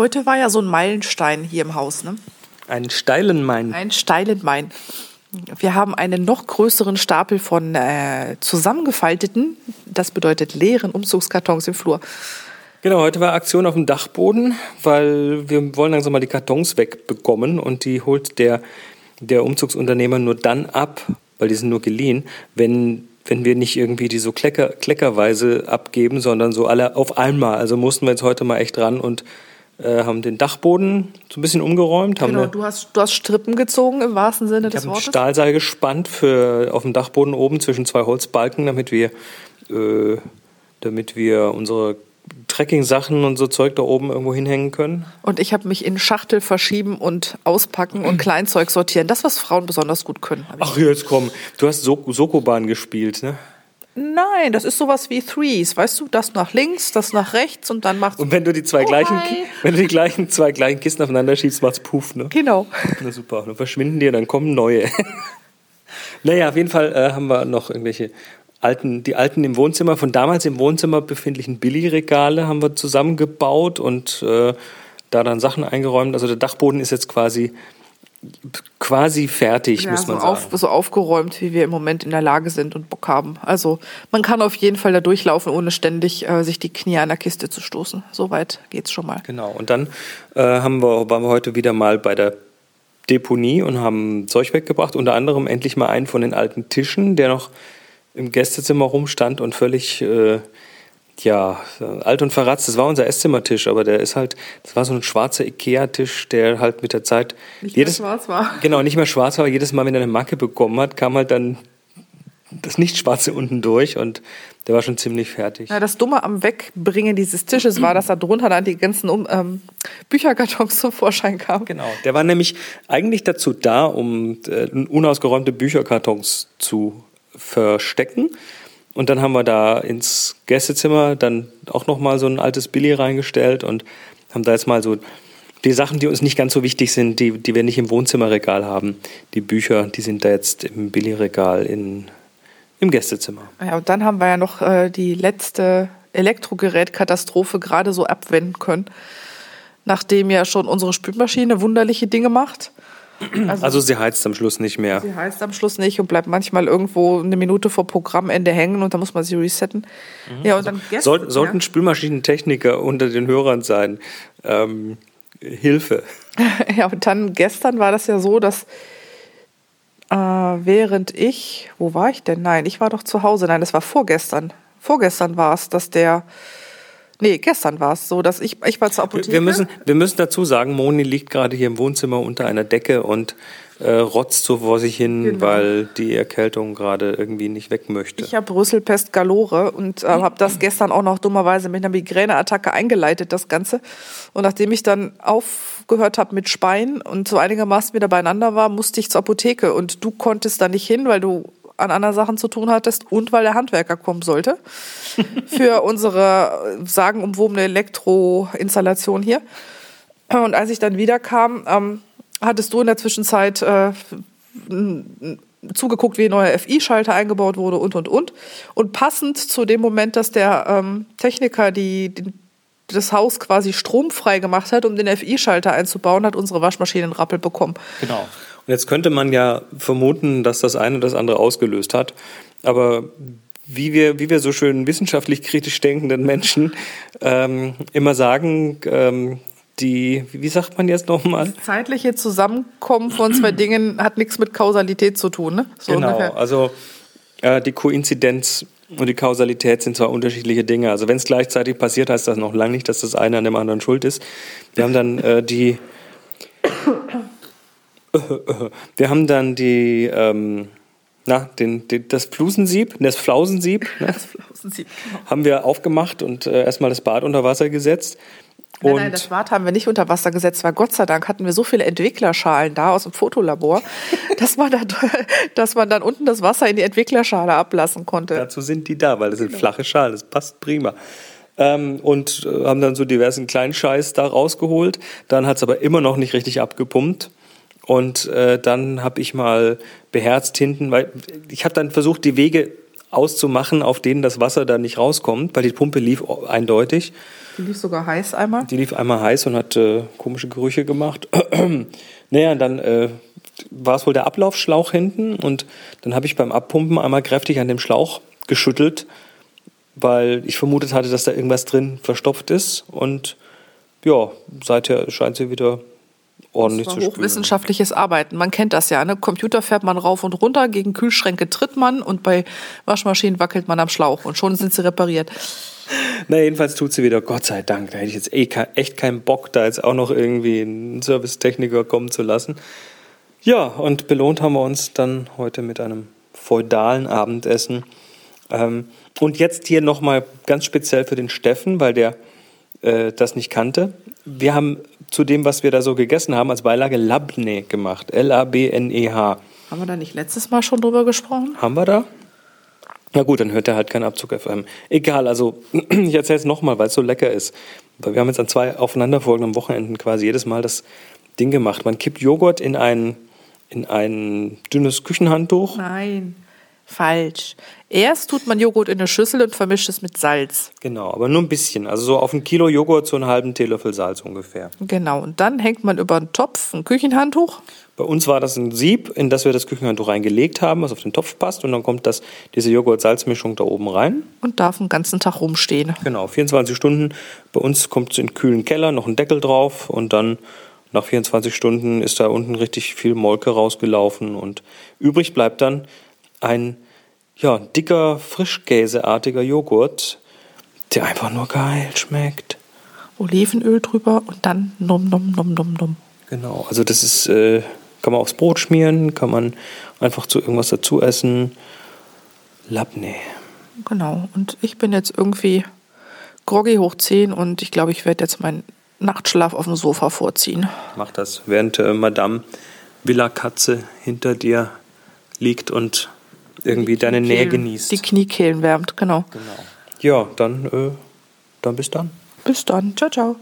Heute war ja so ein Meilenstein hier im Haus, ne? Einen steilen Main. Ein steilen Main. Wir haben einen noch größeren Stapel von äh, zusammengefalteten, das bedeutet leeren Umzugskartons im Flur. Genau, heute war Aktion auf dem Dachboden, weil wir wollen langsam mal die Kartons wegbekommen und die holt der, der Umzugsunternehmer nur dann ab, weil die sind nur geliehen, wenn, wenn wir nicht irgendwie die so klecker, kleckerweise abgeben, sondern so alle auf einmal. Also mussten wir jetzt heute mal echt ran und äh, haben den Dachboden so ein bisschen umgeräumt. Haben Genau, du hast, du hast Strippen gezogen im wahrsten Sinne ich des habe ein Wortes. Stahlseil gespannt für, auf dem Dachboden oben zwischen zwei Holzbalken, damit wir, äh, damit wir unsere Trekking-Sachen und so Zeug da oben irgendwo hinhängen können. Und ich habe mich in Schachtel verschieben und auspacken und Kleinzeug sortieren. Das, was Frauen besonders gut können. ich. Ach, jetzt komm. Du hast so Sokoban gespielt, ne? Nein, das ist sowas wie Threes. Weißt du, das nach links, das nach rechts und dann macht's. Und wenn du die zwei Oh, gleichen, hi. wenn du die gleichen zwei gleichen Kisten aufeinander schiebst, macht's Puff, ne? Genau. Na super, dann verschwinden die und dann kommen neue. naja, auf jeden Fall äh, haben wir noch irgendwelche alten, die alten im Wohnzimmer, von damals im Wohnzimmer befindlichen Billigregale haben wir zusammengebaut und äh, da dann Sachen eingeräumt. Also der Dachboden ist jetzt quasi quasi fertig, Ja, muss so, man sagen. auf, so aufgeräumt, wie wir im Moment in der Lage sind und Bock haben. Also man kann auf jeden Fall da durchlaufen, ohne ständig äh, sich die Knie an der Kiste zu stoßen. Soweit geht's schon mal. Genau. Und dann äh, haben wir, waren wir heute wieder mal bei der Deponie und haben Zeug weggebracht. Unter anderem endlich mal einen von den alten Tischen, der noch im Gästezimmer rumstand und völlig äh, ja, alt und verratzt. Das war unser Esszimmertisch, aber der ist halt, das war so ein schwarzer Ikea-Tisch, der halt mit der Zeit Nicht jedes, mehr schwarz war. Genau, nicht mehr schwarz war, aber jedes Mal, wenn er eine Macke bekommen hat, kam halt dann das Nicht-Schwarze unten durch und der war schon ziemlich fertig. Ja, das Dumme am Wegbringen dieses Tisches war, dass da drunter dann die ganzen um, ähm, Bücherkartons zum Vorschein kamen. Genau. Der war nämlich eigentlich dazu da, um äh, unausgeräumte Bücherkartons zu verstecken. Und dann haben wir da ins Gästezimmer dann auch noch mal so ein altes Billy reingestellt und haben da jetzt mal so die Sachen, die uns nicht ganz so wichtig sind, die, die wir nicht im Wohnzimmerregal haben. Die Bücher, die sind da jetzt im Billy-Regal in, im Gästezimmer. Ja, und dann haben wir ja noch äh, die letzte Elektrogerätkatastrophe gerade so abwenden können, nachdem ja schon unsere Spülmaschine wunderliche Dinge macht. Also sie heizt am Schluss nicht mehr. Sie heißt am Schluss nicht und bleibt manchmal irgendwo eine Minute vor Programmende hängen und dann muss man sie resetten. Ja, und dann gestern, Soll, sollten Spülmaschinentechniker unter den Hörern sein. Ähm, Hilfe. ja. ja, und dann gestern war das ja so, dass äh, während ich, wo war ich denn? Nein, ich war doch zu Hause. Nein, das war vorgestern. Vorgestern war es, dass der, nee, gestern war es so, dass ich, ich war zur Apotheke. Wir müssen, wir müssen dazu sagen, Moni liegt gerade hier im Wohnzimmer unter einer Decke und äh, rotzt so vor sich hin, Genau. weil die Erkältung gerade irgendwie nicht weg möchte. Ich habe Brüsselpest galore und äh, habe das gestern auch noch dummerweise mit einer Migräneattacke eingeleitet, das Ganze. Und nachdem ich dann aufgehört habe mit Speien und so einigermaßen wieder beieinander war, musste ich zur Apotheke. Und du konntest da nicht hin, weil du an anderen Sachen zu tun hattest und weil der Handwerker kommen sollte für unsere äh, sagenumwobene Elektroinstallation hier. Und als ich dann wiederkam, ähm, hattest du in der Zwischenzeit äh, zugeguckt, wie ein neuer FI-Schalter eingebaut wurde und, und, und. Und passend zu dem Moment, dass der ähm, Techniker die, die, das Haus quasi stromfrei gemacht hat, um den FI-Schalter einzubauen, hat unsere Waschmaschine einen Rappel bekommen. Genau. Und jetzt könnte man ja vermuten, dass das eine das andere ausgelöst hat. Aber wie wir, wie wir so schön wissenschaftlich kritisch denkenden Menschen ähm, immer sagen, ähm, die, wie sagt man jetzt nochmal? Zeitliche Zusammenkommen von zwei Dingen hat nichts mit Kausalität zu tun, ne? So genau, ungefähr. also äh, die Koinzidenz und die Kausalität sind zwei unterschiedliche Dinge. Also wenn es gleichzeitig passiert, heißt das noch lange nicht, dass das eine an dem anderen schuld ist. Wir haben dann äh, die wir haben dann die ähm, na, den, den, das Flusensieb, das Flausensieb, ne, Das Flausensieb, genau. haben wir aufgemacht und äh, erstmal das Bad unter Wasser gesetzt. Nein, nein, das Bad haben wir nicht unter Wasser gesetzt, weil Gott sei Dank hatten wir so viele Entwicklerschalen da aus dem Fotolabor, dass man, dann, dass man dann unten das Wasser in die Entwicklerschale ablassen konnte. Dazu sind die da, weil das sind flache Schalen, das passt prima. Ähm, und äh, haben dann so diversen kleinen Scheiß da rausgeholt. Dann hat es aber immer noch nicht richtig abgepumpt. Und äh, dann habe ich mal beherzt hinten, weil ich habe dann versucht, die Wege auszumachen, auf denen das Wasser da nicht rauskommt, weil die Pumpe lief eindeutig. Die lief sogar heiß einmal. Die lief einmal heiß und hat äh, komische Gerüche gemacht. naja, und dann äh, war es wohl der Ablaufschlauch hinten und dann habe ich beim Abpumpen einmal kräftig an dem Schlauch geschüttelt, weil ich vermutet hatte, dass da irgendwas drin verstopft ist und ja, seither scheint sie wieder ordentlich das war hochwissenschaftliches Arbeiten. Man kennt das ja. Ne? Computer fährt man rauf und runter, gegen Kühlschränke tritt man und bei Waschmaschinen wackelt man am Schlauch und schon sind sie repariert. Na, jedenfalls tut sie wieder, Gott sei Dank. Da hätte ich jetzt eh echt keinen Bock, da jetzt auch noch irgendwie einen Servicetechniker kommen zu lassen. Ja, und belohnt haben wir uns dann heute mit einem feudalen Abendessen. Ähm, und jetzt hier nochmal ganz speziell für den Steffen, weil der äh, das nicht kannte. Wir haben zu dem, was wir da so gegessen haben, als Beilage Labne gemacht. L-A-B-N-E-H. Haben wir da nicht letztes Mal schon drüber gesprochen? Haben wir da? Na gut, dann hört er halt keinen Abzug FM. Egal, also ich erzähle es nochmal, weil es so lecker ist. Weil wir haben jetzt an zwei aufeinanderfolgenden Wochenenden quasi jedes Mal das Ding gemacht. Man kippt Joghurt in ein, in ein dünnes Küchenhandtuch. Nein, falsch. Erst tut man Joghurt in eine Schüssel und vermischt es mit Salz. Genau, aber nur ein bisschen. Also so auf ein Kilo Joghurt so einen halben Teelöffel Salz ungefähr. Genau, und dann hängt man über einen Topf ein Küchenhandtuch. Bei uns war das ein Sieb, in das wir das Küchenhandtuch reingelegt haben, was auf den Topf passt. Und dann kommt das, diese Joghurt-Salz-Mischung da oben rein. und darf den ganzen Tag rumstehen. Genau, 24 Stunden. Bei uns kommt es in den kühlen Keller, noch ein Deckel drauf und dann nach 24 Stunden ist da unten richtig viel Molke rausgelaufen und übrig bleibt dann ein ja, dicker, frischkäseartiger Joghurt, der einfach nur geil schmeckt. Olivenöl drüber und dann num num num num num. Genau, also das ist, äh, kann man aufs Brot schmieren, kann man einfach zu irgendwas dazu essen. Labne. Genau. Und ich bin jetzt irgendwie groggy hoch 10 und ich glaube, ich werde jetzt meinen Nachtschlaf auf dem Sofa vorziehen. Mach das, während äh, Madame Villa Katze hinter dir liegt und irgendwie deine Nähe genießt. Die Kniekehlen wärmt, genau. Genau. Ja, dann, äh, dann bis dann. Bis dann. Ciao, ciao.